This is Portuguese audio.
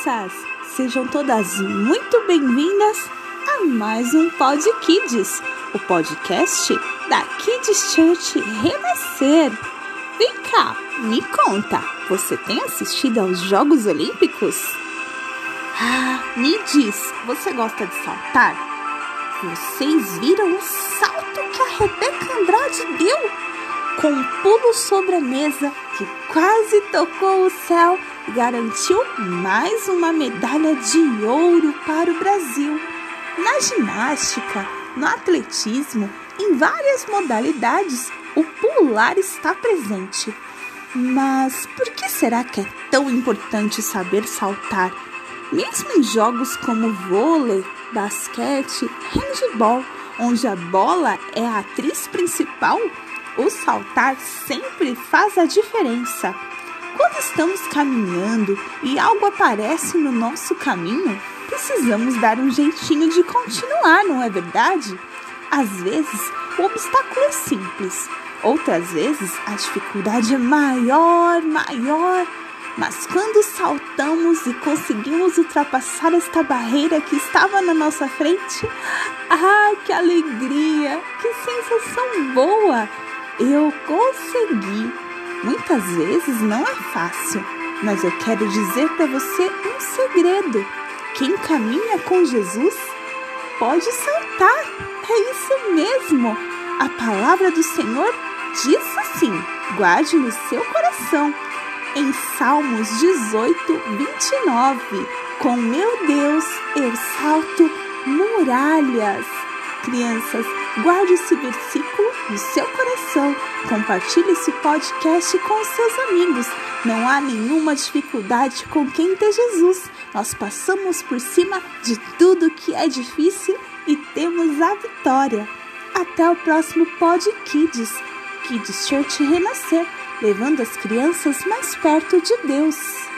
crianças! Sejam todas muito bem-vindas a mais um Pod Kids, o podcast da Kids Church Renascer. Vem cá, me conta, você tem assistido aos Jogos Olímpicos? Ah, me diz, você gosta de saltar? Vocês viram o salto que a Rebeca Andrade deu? Com um pulo sobre a mesa que quase tocou o céu garantiu mais uma medalha de ouro para o Brasil. Na ginástica, no atletismo, em várias modalidades, o pular está presente. Mas por que será que é tão importante saber saltar? Mesmo em jogos como vôlei, basquete, handball, onde a bola é a atriz principal, o saltar sempre faz a diferença. Quando estamos caminhando e algo aparece no nosso caminho, precisamos dar um jeitinho de continuar, não é verdade? Às vezes, o obstáculo é simples, outras vezes a dificuldade é maior, maior mas quando saltamos e conseguimos ultrapassar esta barreira que estava na nossa frente, ah, que alegria, que sensação boa! Eu consegui. Muitas vezes não é fácil, mas eu quero dizer para você um segredo. Quem caminha com Jesus pode saltar. É isso mesmo. A palavra do Senhor diz assim: guarde no seu coração em Salmos 18, 29. Com meu Deus eu salto muralhas. Crianças, guarde esse versículo no seu coração. Compartilhe esse podcast com seus amigos. Não há nenhuma dificuldade com quem tem Jesus. Nós passamos por cima de tudo que é difícil e temos a vitória. Até o próximo Pod Kids. Kids Church Renascer levando as crianças mais perto de Deus.